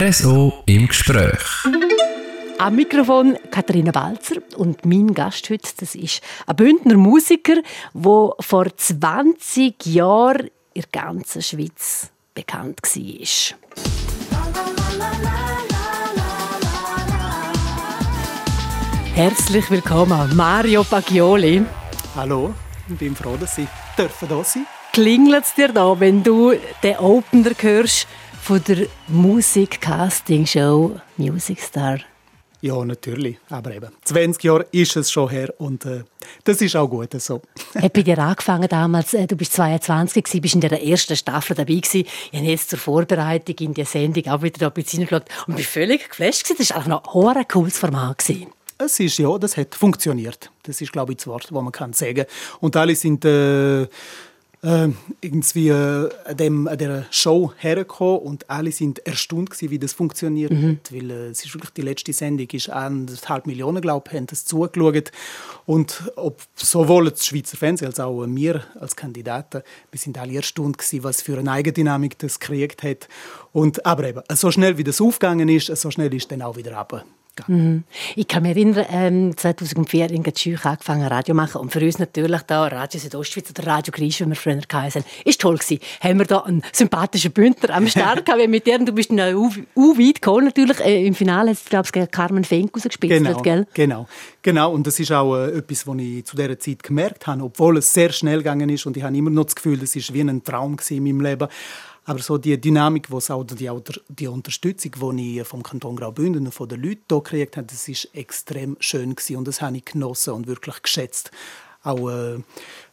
RSO im Gespräch. Am Mikrofon Katharina Balzer und mein Gast heute, das ist ein Bündner Musiker, der vor 20 Jahren in der ganzen Schweiz bekannt war. Herzlich willkommen, Mario Pagioli. Hallo, ich bin froh, dass ich hier sein darf. Klingelt es dir da, wenn du den Opener hörst von der Musik-Casting-Show Music Star? Ja, natürlich. Aber eben, 20 Jahre ist es schon her und äh, das ist auch gut so. Hat bei dir angefangen damals, äh, du bist 22 gewesen, bist in der ersten Staffel dabei gewesen. Ich habe jetzt zur Vorbereitung in die Sendung auch wieder da ein bisschen hineingeschaut und bin völlig geflasht gewesen. Das war auch noch ein cooles Format gewesen. Es ist ja, das hat funktioniert. Das ist, glaube ich, das Wort, das man kann sagen. Und alle sind äh, äh, irgendwie äh, an, dem, an dieser Show hergekommen und alle sind erstaunt gewesen, wie das funktioniert mhm. hat, weil äh, es ist wirklich die letzte Sendung ist anderthalb Millionen glaube ich haben das zugeschaut. Und ob sowohl das Schweizer Fernsehen als auch wir als Kandidaten wir sind alle erstaunt gewesen, was für eine Eigendynamik das gekriegt hat. Und aber eben so schnell wie das aufgegangen ist so schnell ist dann auch wieder runter Mhm. Ich kann mich erinnern, ähm, 2004 in Gatschüch angefangen Radio machen und für uns natürlich da Radio Südostschweiz oder Radio Grisch, wie wir früher hatten, ist toll gewesen. Haben wir da einen sympathischen Bündner am Start gehabt, mit dem du bist noch u weit gekommen natürlich. Äh, Im Finale hast du glaube ich Carmen Fink rausgespielt, genau, gell? Genau, genau. Und das ist auch äh, etwas, was ich zu dieser Zeit gemerkt habe, obwohl es sehr schnell gegangen ist und ich habe immer noch das Gefühl, das ist wie ein Traum in meinem Leben. Aber so die Dynamik, was auch die, die Unterstützung, die ich vom Kanton Graubünden und von den Leuten hier gekriegt habe, das ist extrem schön gewesen und das habe ich genossen und wirklich geschätzt. Auch äh,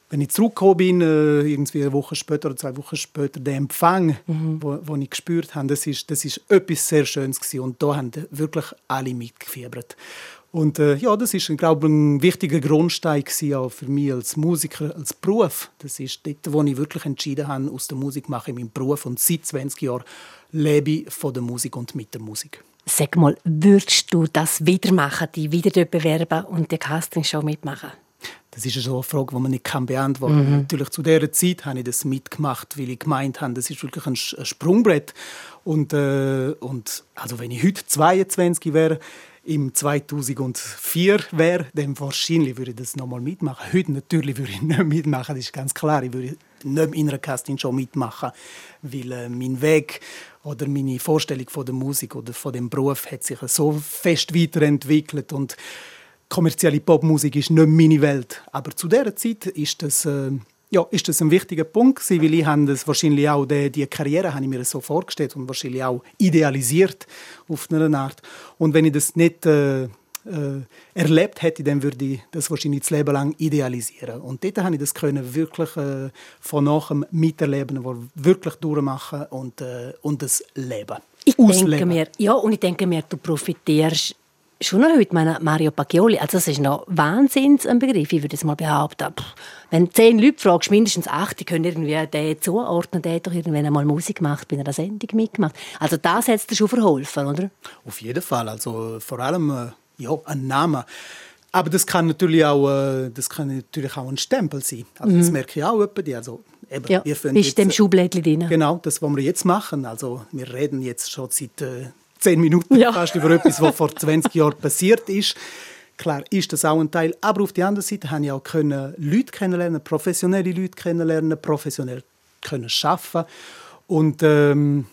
wenn ich zurückgekommen bin, äh, irgendwie eine Woche später oder zwei Wochen später, der Empfang, mhm. wo, wo ich gespürt habe, das ist, das ist etwas sehr Schönes gewesen. und da haben wirklich alle mitgefiebert. Und äh, ja, das ist, glaube ich, ein wichtiger Grundstein auch für mich als Musiker, als Beruf. Das ist dort, wo ich wirklich entschieden habe, aus der Musik mache ich meinen Beruf. Und seit 20 Jahren lebe ich von der Musik und mit der Musik. Sag mal, würdest du das wieder machen, die wieder dort bewerben und die Castingshow mitmachen? Das ist so eine Frage, die man nicht kann beantworten kann. Mhm. Natürlich zu dieser Zeit habe ich das mitgemacht, weil ich gemeint habe, das ist wirklich ein Sprungbrett. Und, äh, und also wenn ich heute 22 wäre, im 2004 wäre, dann wahrscheinlich würde ich das nochmal mitmachen. Heute natürlich würde ich nicht mitmachen, das ist ganz klar. Ich würde nicht in einer Casting schon mitmachen, weil äh, mein Weg oder meine Vorstellung von der Musik oder von dem Beruf hat sich so fest weiterentwickelt und kommerzielle Popmusik ist nicht meine Welt. Aber zu dieser Zeit ist das äh, ja, ist das ein wichtiger Punkt gewesen, weil ich habe das wahrscheinlich auch, die, die Karriere habe ich mir so vorgestellt und wahrscheinlich auch idealisiert auf eine Art. Und wenn ich das nicht äh, äh, erlebt hätte, dann würde ich das wahrscheinlich das Leben lang idealisieren. Und dort habe ich das können wirklich äh, von nachher miterleben, wirklich durchmachen und, äh, und das Leben. Ich denke mir, ja, und ich denke mir, du profitierst schon noch heute meine Mario Pacchioli, also das ist noch Wahnsinns ein Begriff, ich würde es mal behaupten. Pff, wenn zehn Leute fragst, mindestens acht, die können irgendwie den zuordnen, der hat doch irgendwann einmal Musik gemacht, bei einer Sendung mitgemacht. Also das hat dir schon verholfen, oder? Auf jeden Fall, also vor allem äh, ja, ein Name. Aber das kann natürlich auch, äh, das kann natürlich auch ein Stempel sein. Also mhm. Das merke ich auch etwa. Also, eben, ja, ihr bist dem Schublädchen drin. Genau, das, was wir jetzt machen. Also wir reden jetzt schon seit äh, zehn Minuten ja. fast über etwas, was vor 20 Jahren passiert ist. Klar ist das auch ein Teil, aber auf der anderen Seite habe ich auch können Leute kennenlernen, professionelle Leute kennenlernen, professionell können arbeiten und ähm,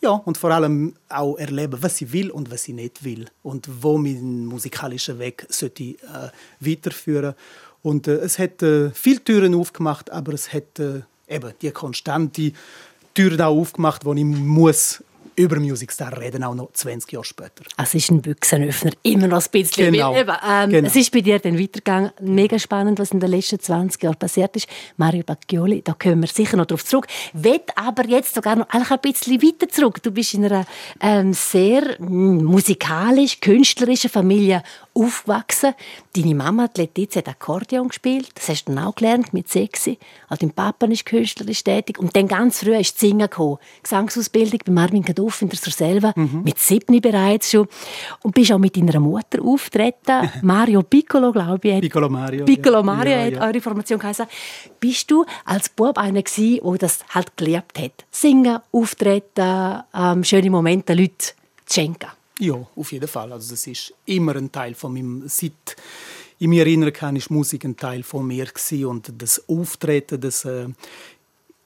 ja, und vor allem auch erleben, was ich will und was ich nicht will und wo mein musikalischer Weg sollte äh, weiterführen. Und äh, es hat äh, viele Türen aufgemacht, aber es hat äh, eben die konstante Türen auch aufgemacht, wo ich muss über Music Star reden, auch noch 20 Jahre später. Es ist ein Büchsenöffner, immer noch ein bisschen. Genau. Eben, ähm, genau. Es ist bei dir dann weitergegangen. Mega spannend, was in den letzten 20 Jahren passiert ist. Mario Bacchioli, da kommen wir sicher noch darauf zurück. Will aber jetzt sogar noch ein bisschen weiter zurück. Du bist in einer ähm, sehr hm, musikalisch, künstlerischen Familie aufgewachsen. Deine Mama, die Letizia, hat Akkordeon gespielt. Das hast du dann auch gelernt mit sechs. Auch dein Papa ist künstlerisch tätig. Und dann ganz früh ist Singen gekommen. Gesangsausbildung bei Marvin Gaduff in der Surselva. Mhm. Mit sieben bereits schon. Und bist auch mit deiner Mutter auftreten. Mario Piccolo, glaube ich. Piccolo Mario. Piccolo Mario ja, hat ja. eure Formation geheißen. Bist du als Bub einer gewesen, der das halt geliebt hat? Singen, auftreten, ähm, schöne Momente, Leute schenken. Ja, auf jeden Fall. Also das ist immer ein Teil von meinem seit ich mich erinnern kann, ist Musik ein Teil von mir gewesen. und das Auftreten, das äh,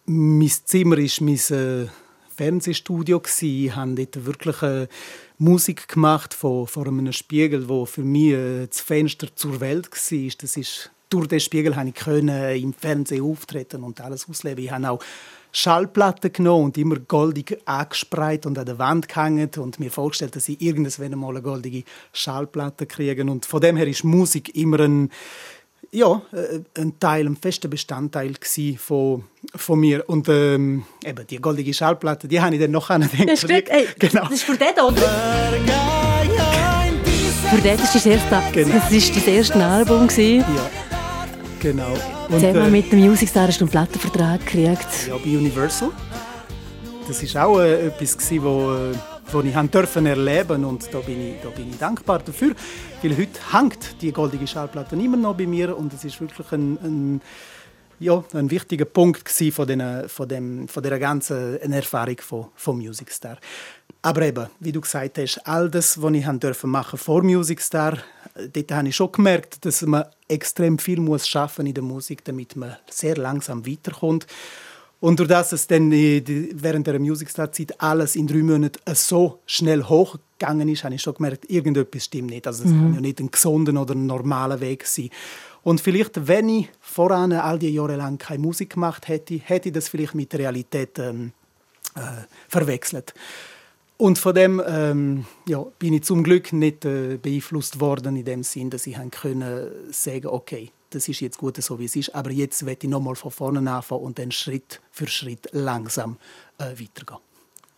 mein Zimmer ist mein äh, Fernsehstudio gsi. Ich habe dort wirklich äh, Musik gemacht vor, vor einem Spiegel, wo für mich äh, das Fenster zur Welt war. Das ist durch den Spiegel konnte ich äh, im Fernsehen auftreten und alles ausleben. Ich habe auch Schallplatten genommen und immer goldig angespreit und an der Wand gehängt und mir vorgestellt, dass ich irgendwann mal eine goldige Schallplatte kriege. Und von dem her ist Musik immer ein, ja, äh, ein Teil, ein fester Bestandteil von, von mir. Und ähm, eben die goldige Schallplatte, die habe ich dann noch angedenkt. Das, stimmt. Ey, genau. das ist für den, oder? Für den ist das erste, genau. das ist das erste Album. Ja. Genau. Und, Zusammen äh, mit dem Music Star hast du einen Plattenvertrag gekriegt. Ja, bei Universal. Das war auch äh, etwas, was wo, äh, wo ich dürfen erleben und da bin, ich, da bin ich dankbar dafür. Weil heute hängt die goldige Schallplatte immer noch bei mir und es ist wirklich ein, ein ja, ein wichtiger Punkt von, den, von, dem, von dieser ganzen Erfahrung von, von Music Star. Aber eben, wie du gesagt hast, all das, was ich machen durfte vor Music Star, dort habe ich schon gemerkt, dass man extrem viel muss schaffen in der Musik, damit man sehr langsam weiterkommt. Und durch das es dann während der Musicstar-Zeit alles in drei Monaten so schnell hochgegangen ist, habe ich schon gemerkt, irgendetwas stimmt nicht. Also es mhm. kann ja nicht ein gesunder oder ein normaler Weg sein. Und vielleicht, wenn ich voran all die Jahre lang keine Musik gemacht hätte, hätte ich das vielleicht mit der Realität ähm, äh, verwechselt. Und von dem ähm, ja, bin ich zum Glück nicht äh, beeinflusst worden in dem Sinn, dass ich können sagen, okay, das ist jetzt gut so wie es ist, aber jetzt werde ich nochmal von vorne anfangen und dann Schritt für Schritt langsam äh, weitergehen.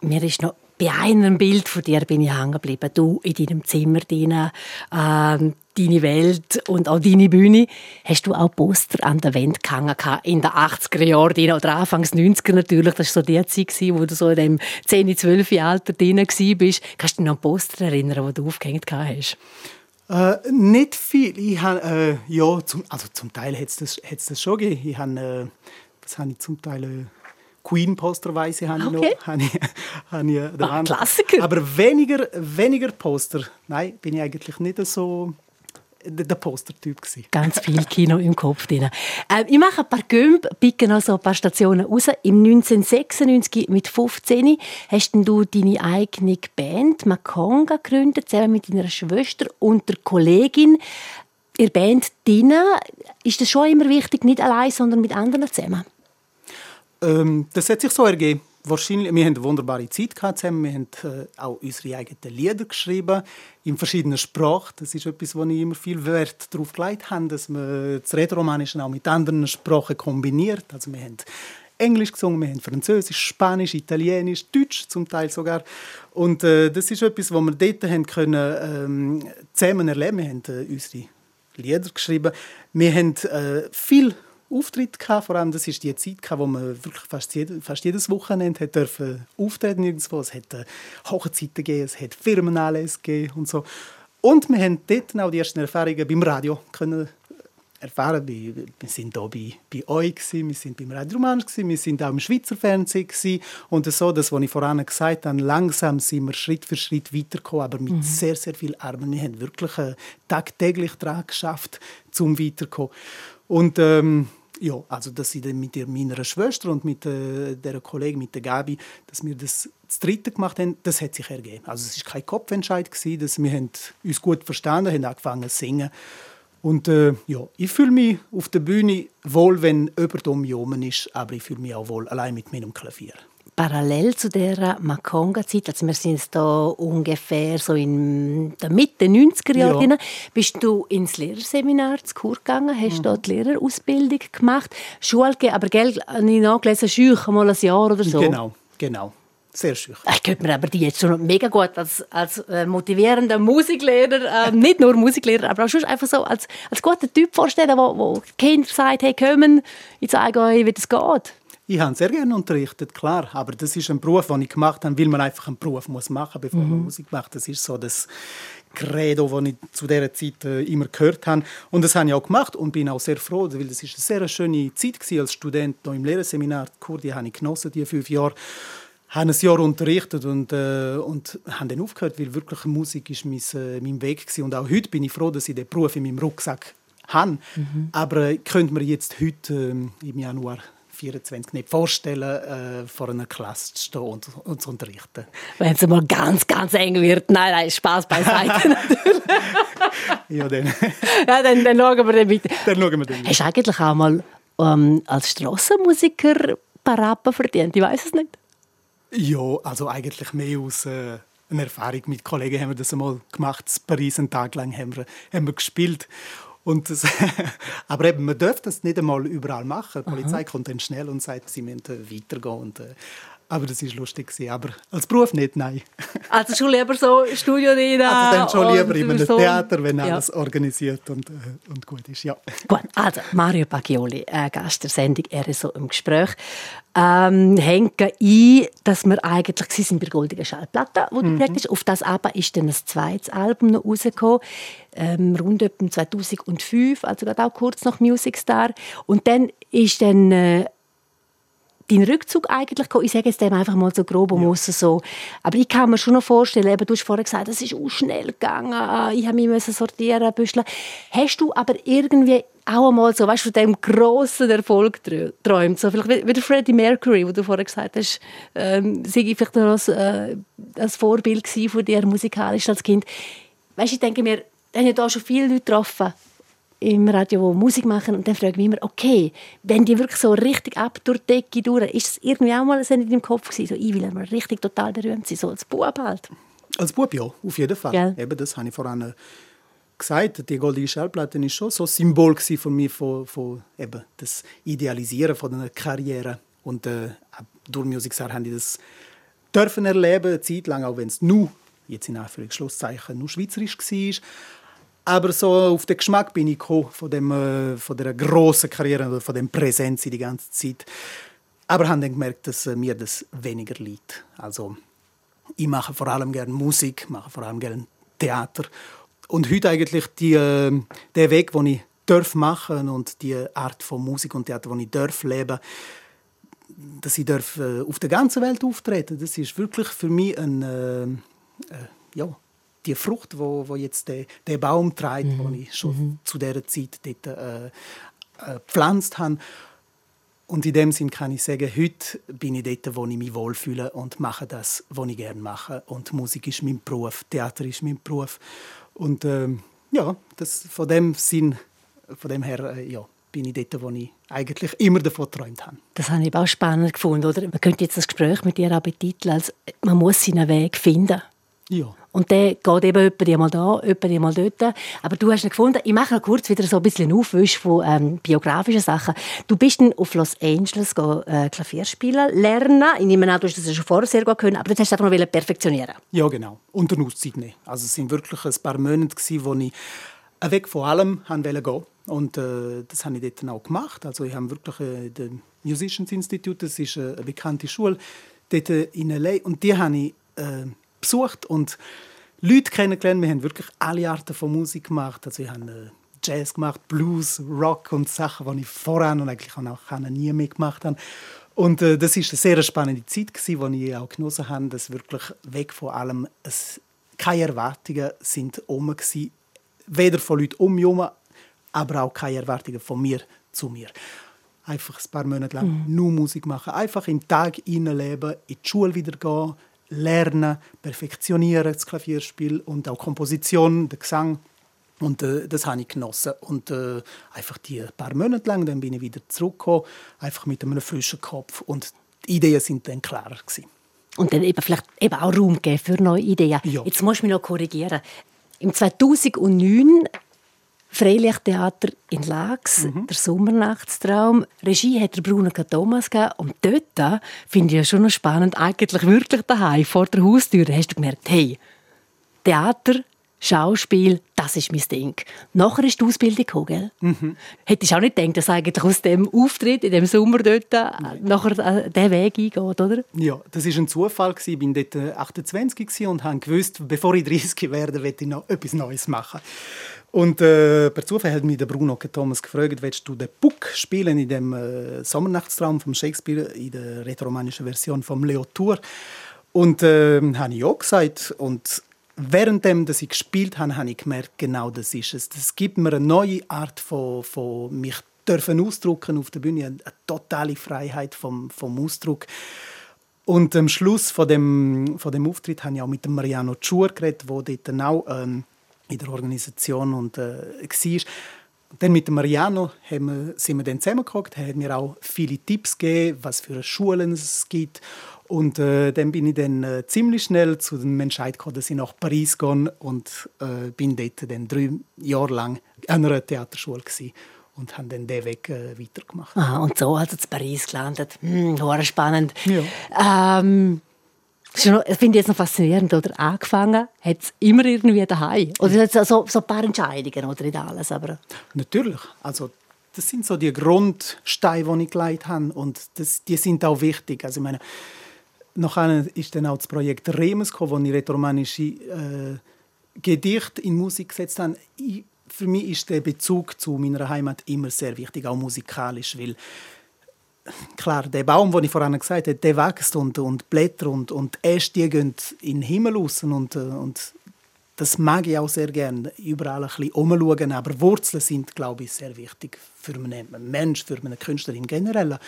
Mir ist noch bei einem Bild von dir bin ich hängen geblieben. Du in deinem Zimmer, deine, äh, deine Welt und auch deine Bühne. Hast du auch Poster an der Wand gehangen in den 80er Jahren oder Anfangs 90er natürlich. Das war so die Zeit, wo du so in dem 10, 12 Jahre Alter drin warst. Kannst du dich noch an Poster erinnern, die du aufgehängt hast? Äh, nicht viel. Ich hab, äh, ja, zum, also zum Teil hat es das, das schon gegeben. Ich hab, äh, das habe ich zum Teil... Äh, Queen-Posterweise habe okay. ich noch. Habe ich, habe ich ah, Klassiker. Aber weniger, weniger Poster. Nein, bin ich eigentlich nicht so der Postertyp gewesen. Ganz viel Kino im Kopf drin. Äh, ich mache ein paar Gömb, picke noch so ein paar Stationen raus. Im 1996 mit 15 hast du deine eigene Band Makonga gegründet, zusammen mit deiner Schwester und der Kollegin. Ihr Band Dina, ist das schon immer wichtig, nicht allein, sondern mit anderen zusammen? Ähm, das hat sich so ergeben. Wahrscheinlich, wir haben eine wunderbare Zeit zusammen. Wir haben äh, auch unsere eigenen Lieder geschrieben in verschiedenen Sprachen. Das ist etwas, wo ich immer viel Wert darauf gelegt habe, dass man das Rätoromanische auch mit anderen Sprachen kombiniert. Also wir haben Englisch gesungen, wir haben Französisch, Spanisch, Italienisch, Deutsch zum Teil sogar. Und äh, das ist etwas, was wir dort haben können, ähm, zusammen erleben. Wir haben äh, unsere Lieder geschrieben. Wir haben äh, viel Auftritt gehabt. Vor allem, das ist die Zeit, wo man wirklich fast, jede, fast jedes Wochenende hat dürfen auftreten irgendwo. Es hat äh, Hochzeiten gegeben, es hat Firmenanlässe gegeben und so. Und wir haben dort auch die ersten Erfahrungen beim Radio können erfahren. Wir sind hier bei, bei euch, wir sind beim Radio Romansch, wir sind auch im Schweizer Fernsehen. Und so, das, was ich vorhin gesagt habe, langsam sind wir Schritt für Schritt weitergekommen, aber mit mhm. sehr, sehr viel Arbeit. Wir haben wirklich äh, tagtäglich daran geschafft, zum weiterzukommen. Und ähm, ja, also dass ich dann mit meiner Schwester und mit äh, der Kollegin, mit der Gabi, dass wir das das dritte gemacht haben, das hat sich ergeben. Also es war kein Kopfentscheid, gewesen, dass wir haben uns gut verstanden haben, angefangen zu singen. Und äh, ja, ich fühle mich auf der Bühne wohl, wenn jemand um mich ist, aber ich fühle mich auch wohl allein mit meinem Klavier parallel zu der Makonga-Zeit, also wir sind da ungefähr so in der Mitte 90er Jahre, ja. bist du ins Lehrerseminar zu Kur gegangen, hast mhm. dort die Lehrerausbildung gemacht, Schule aber gell, habe ich nachgelesen, schüch mal ein Jahr oder so. Genau, genau. Sehr schön. Ich könnte mir aber die jetzt schon mega gut als, als äh, motivierender Musiklehrer, äh, nicht nur Musiklehrer, aber auch schon einfach so als, als guter Typ vorstellen, wo, wo Kinder sagen, hey, kommen, ich zeige euch, wie das geht. Ich habe sehr gerne unterrichtet, klar. Aber das ist ein Beruf, den ich gemacht habe, weil man einfach einen Beruf muss machen muss, bevor mhm. man Musik macht. Das ist so das Credo, das ich zu dieser Zeit äh, immer gehört habe. Und das habe ich auch gemacht und bin auch sehr froh, weil das ist eine sehr schöne Zeit war als Student noch im Lehrerseminar. Die Kurdi habe ich genossen, die fünf Jahre habe ein Jahr unterrichtet und, äh, und habe dann aufgehört, weil wirklich Musik ist mein, äh, mein Weg war. Und auch heute bin ich froh, dass ich den Beruf in meinem Rucksack habe. Mhm. Aber ich könnte mir jetzt heute äh, im Januar 24 nicht vorstellen, äh, vor einer Klasse zu stehen und, und zu unterrichten. Wenn es mal ganz, ganz eng wird. Nein, nein, Spaß beiseite natürlich. ja, dann. ja, dann, dann schauen wir dann weiter. Dann schauen wir dann Hast du eigentlich auch mal ähm, als Strassenmusiker Parappen verdient? Ich weiß es nicht. Ja, also eigentlich mehr aus äh, einer Erfahrung mit Kollegen haben wir das einmal gemacht. In Paris einen Tag lang haben wir, haben wir gespielt. Und das, aber eben, man darf das nicht einmal überall machen. Die Polizei Aha. kommt dann schnell und sagt, sie müssen weitergehen. Und, äh, aber das war lustig. Aber als Beruf nicht, nein. Also schon lieber so Studio rein? Also dann schon lieber in einem so. Theater, wenn ja. alles organisiert und, äh, und gut ist, ja. Gut, also Mario Bagioli, äh, Gast der Sendung «RSO im Gespräch», ähm, hängen ein, dass wir eigentlich sie sind bei der «Goldigen Schallplatte», wo mhm. du hast. Auf das aber ist dann ein zweites Album noch rausgekommen, ähm, rund etwa 2005, also gerade auch kurz nach «Music Star». Und dann ist dann... Äh, dein Rückzug eigentlich Ich sage jetzt dem einfach mal so grob um ja. so. Aber ich kann mir schon noch vorstellen, eben, du hast vorher gesagt, es ist auch schnell gegangen, ich habe mich sortieren müssen. Hast du aber irgendwie auch einmal so, weißt du, von dem grossen Erfolg träumt, so vielleicht wie der Freddie Mercury, wo du vorher gesagt hast, ähm, sei ich vielleicht noch als, äh, als Vorbild von dir musikalisch als Kind. Weißt du, ich denke mir, da haben ja da schon viele Leute getroffen, im Radio, die Musik machen und dann frage ich mich immer, okay, wenn die wirklich so richtig ab durch die Decke durch, ist es irgendwie auch mal in deinem Kopf gewesen, so, ich will mal richtig total berühmt sein, so als Bub halt? Als Bub ja, auf jeden Fall. Ja. Eben, das habe ich vorhin gesagt, die goldene Schallplatte war schon so ein Symbol von mir, von, von eben das Idealisieren von einer Karriere. Und äh, durch Music Star habe ich das dürfen erleben, eine Zeit lang, auch wenn es nur, jetzt in Anführungszeichen, nur schweizerisch war. Aber so auf den Geschmack bin ich gekommen, von, dem, äh, von der grossen Karriere von dem Präsenz die ganze Zeit. Aber habe dann gemerkt, dass äh, mir das weniger liegt. Also ich mache vor allem gerne Musik, mache vor allem gerne Theater. Und heute eigentlich die, äh, der Weg, den ich darf machen und die Art von Musik und Theater, die ich darf leben, dass ich darf, auf der ganzen Welt auftreten, das ist wirklich für mich ein äh ja, die Frucht, wo, wo jetzt der, der Baum trägt, mhm. den ich schon mhm. zu dieser Zeit dort äh, äh, gepflanzt habe. Und in dem Sinn kann ich sagen, heute bin ich dort, wo ich mich wohlfühle und mache das, was ich gerne mache. Und Musik ist mein Beruf, Theater ist mein Beruf. Und ähm, ja, das, von dem Sinn, von dem her, äh, ja, bin ich dort, wo ich eigentlich immer davon geträumt habe. Das habe ich auch spannend gefunden, oder? Man könnte jetzt das Gespräch mit dir auch betiteln als «Man muss seinen Weg finden». Ja. Und der geht eben jemand mal da, jemand mal dort. Aber du hast ihn gefunden. Ich mache noch kurz wieder so ein bisschen Aufwisch von ähm, biografischen Sachen. Du bist dann auf Los Angeles go, äh, Klavier spielen lernen. Ich nehme an, du hast das schon vorher sehr gut können, aber du hast einfach noch perfektionieren. Ja, genau. Unter Auszeit nicht. Also es waren wirklich ein paar Monate, wo ich weg von allem gehen wollte. Und äh, das habe ich dort auch gemacht. Also ich habe wirklich äh, das Musicians Institute, das ist äh, eine bekannte Schule, dort in L.A. Und die habe ich äh, besucht und Leute kennengelernt. Wir haben wirklich alle Arten von Musik gemacht. Also ich habe äh, Jazz gemacht, Blues, Rock und Sachen, die ich voran und eigentlich auch nie mehr gemacht habe. Und äh, das ist eine sehr spannende Zeit, die ich auch genossen habe, dass wirklich weg von allem es, keine Erwartungen sind waren. Weder von Leuten um mich herum, aber auch keine Erwartungen von mir zu mir. Einfach ein paar Monate lang mhm. nur Musik machen, einfach im Tag leben, in die Schule wieder gehen, lernen, perfektionieren, das Klavierspiel und auch Komposition, der Gesang. Und äh, das habe ich genossen. Und äh, einfach die paar Monate lang, dann bin ich wieder zurückgekommen, einfach mit einem frischen Kopf. Und die Ideen sind dann klarer gewesen. Und dann eben vielleicht eben auch Raum geben für neue Ideen. Ja. Jetzt muss ich mich noch korrigieren. Im 2009 Freilichttheater in Lax, mhm. der Sommernachtstraum. Regie hat der Bruno Thomas gegeben. Und dort finde ich ja schon noch spannend, eigentlich wirklich daheim, vor der Haustür, hast du gemerkt, hey, Theater, Schauspiel, das ist mein Ding. Nachher ist die Ausbildung gekommen, gell? Mhm. Hättest du auch nicht gedacht, dass eigentlich aus dem Auftritt in dem Sommer dort äh, nachher äh, diesen Weg eingeht, oder? Ja, das war ein Zufall. Ich war dort 28 und habe gewusst, bevor ich 30 werde, werde ich noch etwas Neues machen. Und äh, per Zufall hat mich der Bruno Thomas gefragt, willst du den Puck spielen in dem äh, Sommernachtstraum von Shakespeare in der rätoromanischen Version vom Leo Tour? Und äh, habe ich ja gesagt. Und währenddem, dass ich gespielt habe, habe ich gemerkt, genau das ist es. Das gibt mir eine neue Art von, von mich dürfen ausdrucken auf der Bühne, eine, totale Freiheit vom, vom Ausdruck. Und am Schluss von dem, von dem Auftritt habe ich auch mit Mariano Tschur geredet, der dort auch ähm, in der Organisation und, äh, war. Dann mit Mariano haben wir, sind wir dann zusammengekommen. Er hat mir auch viele Tipps gegeben, was für Schulen es gibt. Und äh, dann bin ich dann äh, ziemlich schnell zu dem Entscheid gekommen, dass ich nach Paris gehe und äh, bin dort dann drei Jahre lang an einer Theaterschule gewesen und haben dann den Weg äh, weitergemacht. Aha, und so also zu Paris gelandet. Hm, spannend. Ja. Ähm, das finde ich jetzt noch faszinierend, oder? Angefangen hat es immer irgendwie daheim. Oder so, so ein paar Entscheidungen, oder nicht alles, aber... Natürlich. Also, das sind so die Grundsteine, die ich gelegt habe. Und das, die sind auch wichtig. Also, ich meine, nachher ist dann auch das Projekt Remes gekommen, wo ich rätoromanische äh, Gedichte in Musik gesetzt habe. Ich, für mich ist der Bezug zu meiner Heimat immer sehr wichtig, auch musikalisch, weil klar, der Baum, den ich vorhin gesagt habe, der wächst und, und Blätter und, und Äste die gehen in den Himmel raus und, und das mag ich auch sehr gerne, überall ein bisschen umschauen, aber Wurzeln sind, glaube ich, sehr wichtig für einen Mensch, für einen Künstler im Generellen.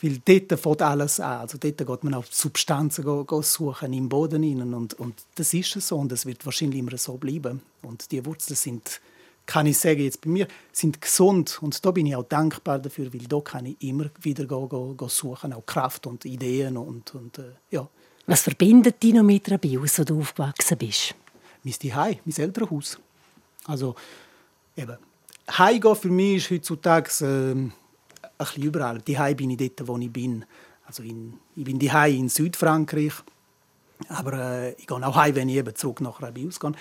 Weil dort fängt alles an. Also dort geht man auch Substanzen go, go suchen im Boden rein. Und, und das ist so und das wird wahrscheinlich immer so bleiben. Und die Wurzeln sind kann ich sagen, jetzt bei mir, sind gesund. Und da bin ich auch dankbar dafür, weil da kann ich immer wieder go, go, go suchen, auch Kraft und Ideen. Und, und, äh, ja. Was verbindet dich noch mit Rabius, wo du aufgewachsen bist? Mein Zuhause, mein Elternhaus. Also, eben, Heimgehen für mich ist heutzutage äh, ein bisschen überall. Die bin ich dort, wo ich bin. Also in, ich bin die in Südfrankreich. Aber äh, ich gehe auch heim, wenn ich eben zurück nach Rabius gehe.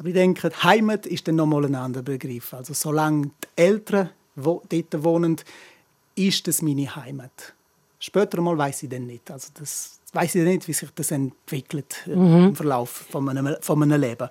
Aber ich denke, Heimat ist dann nochmal ein anderer Begriff. Also solange die Eltern wo dort wohnen, ist das meine Heimat. Später mal weiß ich dann nicht. Also das weiß ich nicht, wie sich das entwickelt mhm. im Verlauf von meinem, von meinem Leben.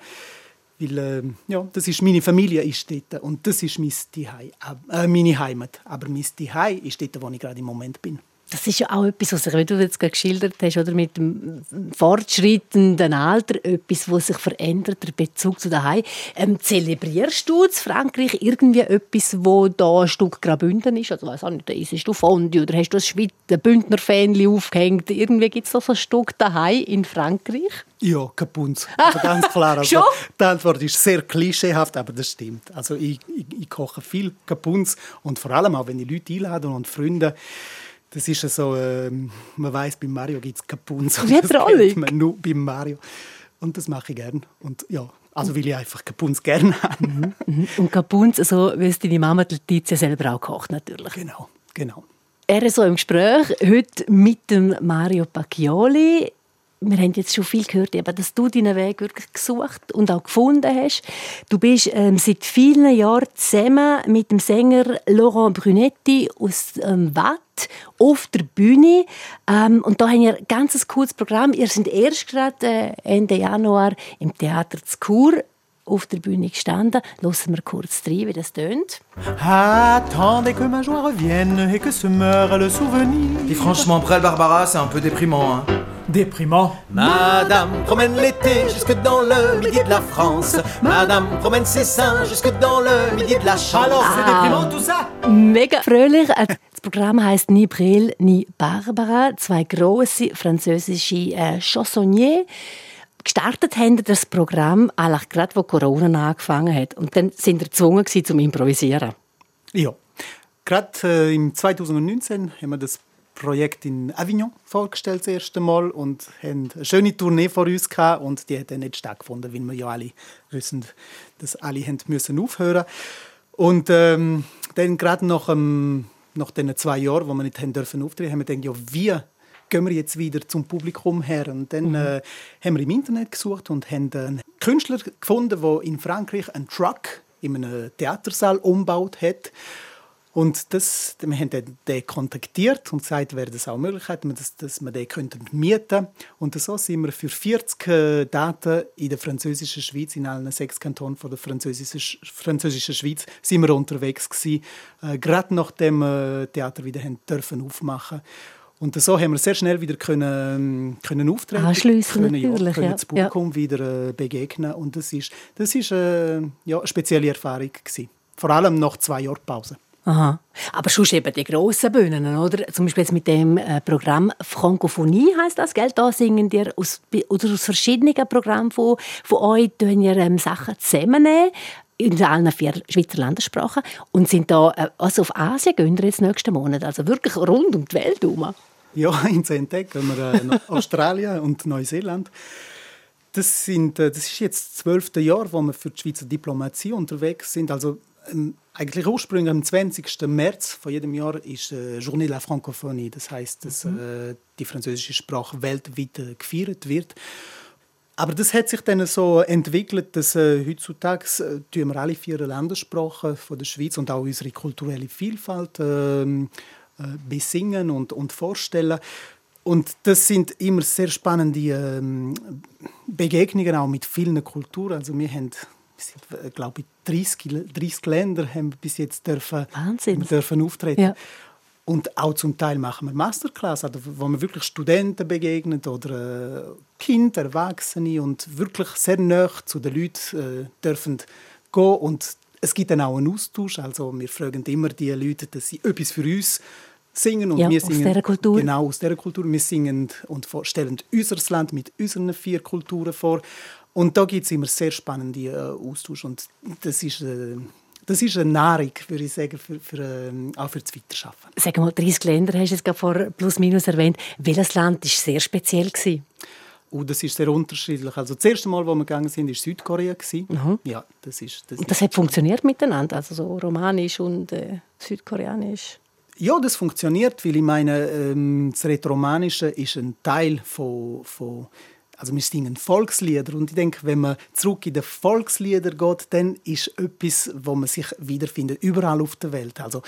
Weil, äh, ja, das ist meine Familie ist dort und das ist mein Zuhause, äh, meine Heimat. Aber mein Zuhause ist dort, wo ich gerade im Moment bin. Das ist ja auch etwas, was sich, wie du jetzt gerade geschildert hast, oder mit dem fortschreitenden Alter, etwas, was sich verändert, der Bezug zu daheim. Ähm, zelebrierst du in Frankreich irgendwie etwas, wo da ein Stück Graubünden ist? Also weiß auch nicht, isst du Fondue oder hast du ein Schweizer Bündner Fähnchen aufgehängt? Irgendwie gibt es so ein Stück daheim in Frankreich? Ja, Kapunz. Also ganz klar. Also, die Antwort ist sehr klischeehaft, aber das stimmt. Also ich, ich, ich koche viel Kapunz und vor allem auch, wenn ich Leute einlade und Freunde das ist ja so, äh, man weiß, bei Mario gibt es Kapunz. Wie trollig. Man nur bei Mario. Und das mache ich gerne. Und ja, also weil ich einfach Kapunz gerne habe. Mhm, mhm. Und Kapunz, so wie es deine Mama Letizia selber auch kocht, natürlich. Genau, genau. Er ist so im Gespräch heute mit dem Mario Pacchioli wir haben jetzt schon viel gehört, aber dass du deinen Weg wirklich gesucht und auch gefunden hast. Du bist ähm, seit vielen Jahren zusammen mit dem Sänger Laurent Brunetti aus ähm, Watt auf der Bühne. Ähm, und da haben wir ein ganz cooles Programm. Ihr seid erst gerade äh, Ende Januar im Theater Chur auf der Bühne gestanden. Hören wir kurz rein, wie das tönt. Attendez que ma joie revienne et que se meure le souvenir. Et franchement, Prel Barbara, c'est un peu déprimant. Hein. Déprimant. Madame promène l'été jusque dans le midi de la France. Madame promène ses seins jusque dans le midi de la chance. Alors, c'est ah. déprimant tout ça? Mega fröhlich. Äh, das Programm heißt Ni Prel, ni Barbara. Zwei große französische äh, Chansonniers gestartet haben das Programm eigentlich gerade, wo Corona angefangen hat. Und dann sind wir gezwungen zum Improvisieren. Ja. Gerade äh, im 2019 haben wir das Projekt in Avignon vorgestellt das erste Mal und haben eine schöne Tournee vor uns gehabt und die hat dann nicht stattgefunden, weil wir ja alle wissen, dass alle haben müssen aufhören. Und ähm, dann gerade nach, ähm, nach den zwei Jahren, wo wir nicht haben dürfen auftreten, haben wir gedacht, ja, wie gehen wir jetzt wieder zum Publikum her. Und dann mhm. äh, haben wir im Internet gesucht und haben einen Künstler gefunden, der in Frankreich einen Truck in einem Theatersaal umgebaut hat. Und das, wir haben den, den kontaktiert und gesagt, wäre das auch eine Möglichkeit, dass, dass wir den könnten mieten Und so sind wir für 40 äh, Daten in der französischen Schweiz, in allen sechs Kantonen von der französischen, französischen Schweiz, sind wir unterwegs gewesen, äh, gerade nachdem äh, Theater wieder haben dürfen aufmachen und so haben wir sehr schnell wieder können, können auftreten Anschliessen können, ja, können ja. das Publikum wieder äh, begegnen und das ist das ist äh, ja, eine spezielle Erfahrung gewesen. vor allem nach zwei Jahren Pause. Aha. Aber schon eben die grossen Bühnen, oder? Zum Beispiel jetzt mit dem äh, Programm Frankophonie heißt das, gell? Da singen ihr aus, oder aus verschiedenen Programmen von, von euch, tun ihr ähm, Sachen zusammennehmen in allen vier Schweizer Landessprachen und sind da, äh, also auf Asien gehen wir jetzt nächsten Monat, also wirklich rund um die Welt herum. Ja, in zehn Tagen gehen wir äh, nach Australien und Neuseeland. Das, sind, äh, das ist jetzt das zwölfte Jahr, wo wir für die Schweizer Diplomatie unterwegs sind. Also eigentlich ursprünglich am 20. März von jedem Jahr ist äh, Journée de la Francophonie. Das heißt, dass Mhm. äh, die französische Sprache weltweit äh, gefeiert wird. Aber das hat sich dann so entwickelt, dass äh, heutzutage äh, tun wir alle vier Landessprachen von der Schweiz und auch unsere kulturelle Vielfalt ähm, äh, besingen und, und vorstellen. Und das sind immer sehr spannende ähm, Begegnungen auch mit vielen Kulturen. Also wir haben, sind, äh, glaube ich, 30, 30 Länder haben bis jetzt dürfen, Wahnsinn. dürfen auftreten. Ja. Und auch zum Teil machen wir Masterclass, also wo man wirklich Studenten begegnet oder äh, Kinder, Erwachsene und wirklich sehr nah zu den Leuten äh, dürfen gehen. Und es gibt dann auch einen Austausch. Also wir fragen immer die Leute, dass sie etwas für uns singen und Ja, wir aus singen dieser Kultur. genau aus dieser Kultur. Wir singen und stellen unser Land mit unseren vier Kulturen vor. Und da gibt es immer sehr spannende äh, Austausch und das ist äh, das ist eine Nahrung, würde ich sagen, für, für, ähm, auch für das Weiterschaffen. Sag mal, 30 Länder hast du gerade vor plus minus erwähnt. Welches Land war sehr speziell? Gewesen? Und das ist sehr unterschiedlich. Also das erste Mal, wo wir gegangen sind, war Südkorea. gewesen. Ja, das ist, das Und das hat funktioniert miteinander, also so romanisch und äh, südkoreanisch. Ja, das funktioniert, weil ich meine, ähm, das Rätoromanische ist ein Teil von, von also wir singen Volkslieder und ich denke, wenn man zurück in die Volkslieder geht, dann ist etwas, wo man sich wiederfindet, überall auf der Welt. Also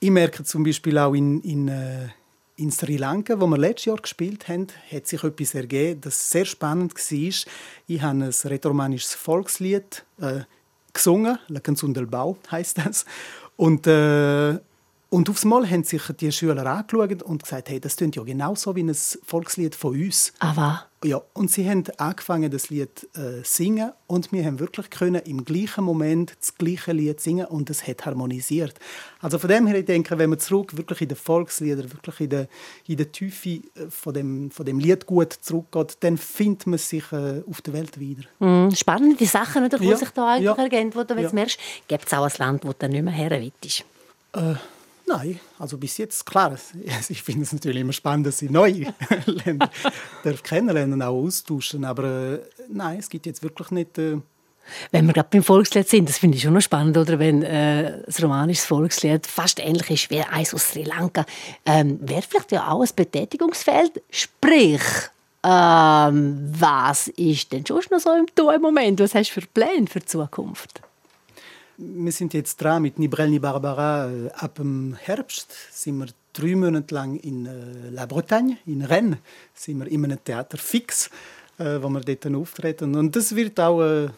ich merke zum Beispiel auch in, in, äh, in Sri Lanka, wo wir letztes Jahr gespielt haben, hat sich etwas ergeben, das sehr spannend war. Ich habe ein rätoromanisches Volkslied äh, gesungen, «La canzone del Bau» heißt das. Und äh, und aufs Mal haben sich die Schüler angeschaut und gesagt, hey, das klingt ja genauso wie ein Volkslied von uns. Aber Ja, und sie haben angefangen, das Lied äh, singen und wir haben wirklich können im gleichen Moment das gleiche Lied singen und es hat harmonisiert. Also von dem her, ich denke, wenn man zurück wirklich in den Volkslieder, wirklich in der, in der Tiefe äh, von dem, von dem Lied gut zurückgeht, dann findet man sich äh, auf der Welt wieder. mh, spannende Sachen, oder, die Ja, sich da eigentlich ja. ergeben, wo du Ja. merkst, gibt es auch ein Land, wo du nicht mehr her willst. Nein, also bis jetzt, klar, ich finde es natürlich immer spannend, dass ich neue Länder kennenlernen, auch austauschen, aber äh, nein, es gibt jetzt wirklich nicht... Äh, Wenn wir gerade beim Volkslied sind, das finde ich schon noch spannend, oder? wenn äh, das romanische Volkslied fast ähnlich ist wie eins aus Sri Lanka. Ähm, Wäre vielleicht ja auch ein Betätigungsfeld? Sprich, ähm, was ist denn schon noch so im im Moment? Was hast du für Pläne für die Zukunft? Wir sind jetzt dran mit Nibrel Ni Barbara. Äh, ab dem Herbst sind wir drei Monate lang in äh, La Bretagne, in Rennes, sind wir in einem Theater fix, äh, wo wir dort auftreten. Und das wird auch eine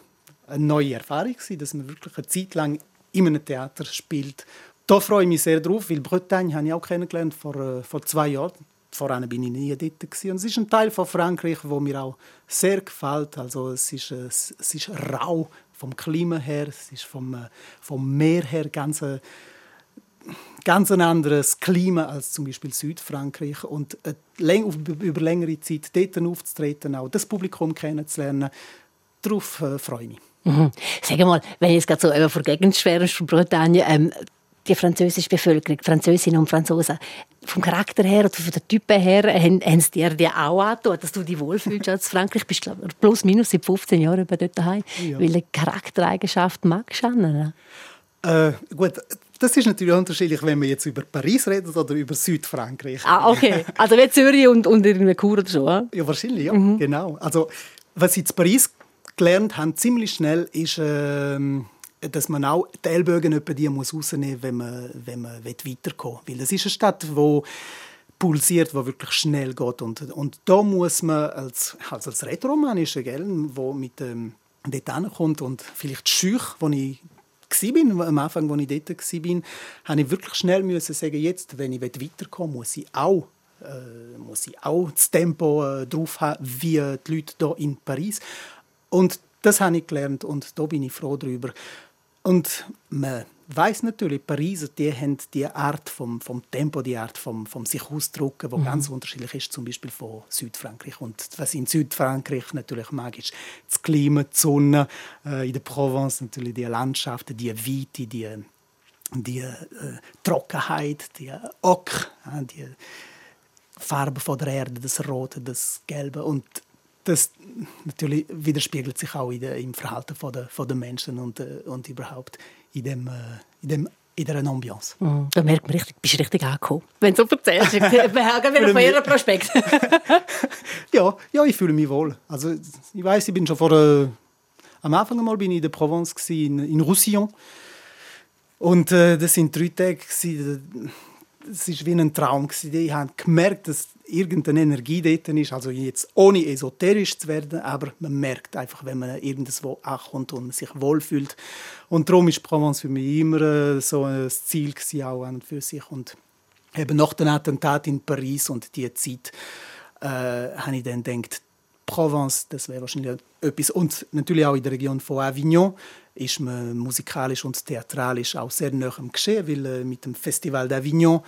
neue Erfahrung sein, dass man wirklich eine Zeit lang in einem Theater spielt. Da freue ich mich sehr drauf, weil Bretagne habe ich auch kennengelernt vor, vor zwei Jahren. Voran bin ich nie dort. Und es ist ein Teil von Frankreich, wo mir auch sehr gefällt. Also es ist, es ist rau vom Klima her, es ist vom, äh, vom Meer her ganz, äh, ganz ein anderes Klima als zum Beispiel Südfrankreich. Und äh, über längere Zeit dort aufzutreten, auch das Publikum kennenzulernen, darauf freue ich mich. Mhm. Sag mal, wenn ich jetzt gerade so eben vor Gegend schwärmst von Bretagne, ähm, die französische Bevölkerung, Französinnen und Franzosen, vom Charakter her oder von den Typen her, haben, haben sie dir die auch angetan, dass du dich wohlfühlst als Frankreich? Bist glaub, ich, plus minus seit 15 Jahren über dort daheim. Ja. Welche Charaktereigenschaft magst du an? Äh, gut, das ist natürlich unterschiedlich, wenn wir jetzt über Paris reden oder über Südfrankreich. Ah, okay. Also wie Zürich und, und irgendwie Chur oder so. ah? Ja, wahrscheinlich, ja. Genau. Also, was ich in Paris gelernt habe, ziemlich schnell, ist, ähm, dass man auch die Ellbogen die muss rausnehmen, wenn man, wenn man weiterkommen will. Weil das ist eine Stadt, wo pulsiert, wo wirklich schnell geht und, und da muss man als, also als Rätoromanischer, gell, wo mit ähm, dort ankommt und vielleicht schüch, wo ich bin, am Anfang, als ich dort war, habe ich wirklich schnell sagen, jetzt, wenn ich weiterkommen muss ich auch äh, muss ich auch das Tempo äh, drauf haben, wie die Leute hier in Paris. Und das habe ich gelernt und da bin ich froh darüber. Und man weiß natürlich, Pariser, die haben die Art vom, vom Tempo, die Art vom, vom sich ausdrucken, wo mhm. ganz unterschiedlich ist, zum Beispiel von Südfrankreich. Und was in Südfrankreich natürlich mag, ist das Klima, die Sonne, äh, in der Provence natürlich die Landschaften, die Weite, die, die äh, Trockenheit, die Ock, äh, die Farbe von der Erde, das Rote, das Gelbe und das natürlich widerspiegelt sich auch de, im Verhalten von der, von der Menschen und, äh, und überhaupt in dem, äh, in dem in dieser Ambiance. Mm, da merkt man richtig, bist du richtig angekommen. Wenn du so erzählst, wir haben wieder von ihrem Prospekt. ja, ja, ich fühle mich wohl. Also, ich weiß, ich bin schon vor äh, am Anfang einmal bin ich in der Provence in, in Roussillon und äh, das sind drei Tage es war wie ein Traum. Ich habe gemerkt, dass irgendeine Energie dort ist. Also jetzt ohne esoterisch zu werden, aber man merkt einfach, wenn man irgendwo ankommt und sich wohlfühlt. Und darum ist Provence für mich immer äh, so ein Ziel auch an und für sich. Und eben nach dem Attentat in Paris und die Zeit äh, habe ich dann gedacht, Provence, das wäre wahrscheinlich etwas. Und natürlich auch in der Region von Avignon ist man musikalisch und theatralisch auch sehr nah am Geschehen, weil äh, mit dem Festival d'Avignon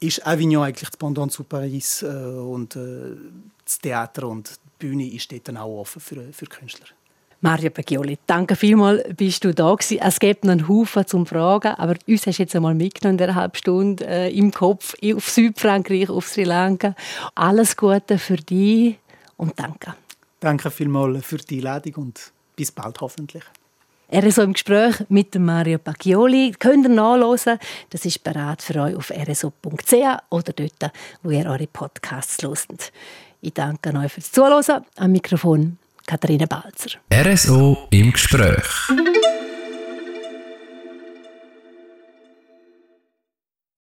ist Avignon eigentlich das Pendant zu Paris äh, und äh, das Theater und die Bühne ist dort dann auch offen für, für Künstler. Mario Paggioli, danke vielmals, bist du da gewesen. Es gibt noch einen Haufen zum Fragen, aber uns hast du jetzt einmal mitgenommen in dieser halben Stunde äh, im Kopf auf Südfrankreich, auf Sri Lanka. Alles Gute für dich und danke. Danke vielmals für die Einladung und bis bald hoffentlich. Er ist so im Gespräch mit Mario Pacchioli. Könnt ihr nachlesen. Das ist bereit für euch auf rso.ch oder dort, wo ihr eure Podcasts hört. Ich danke euch fürs Zuhören. Am Mikrofon Katharina Balzer. RSO im Gespräch.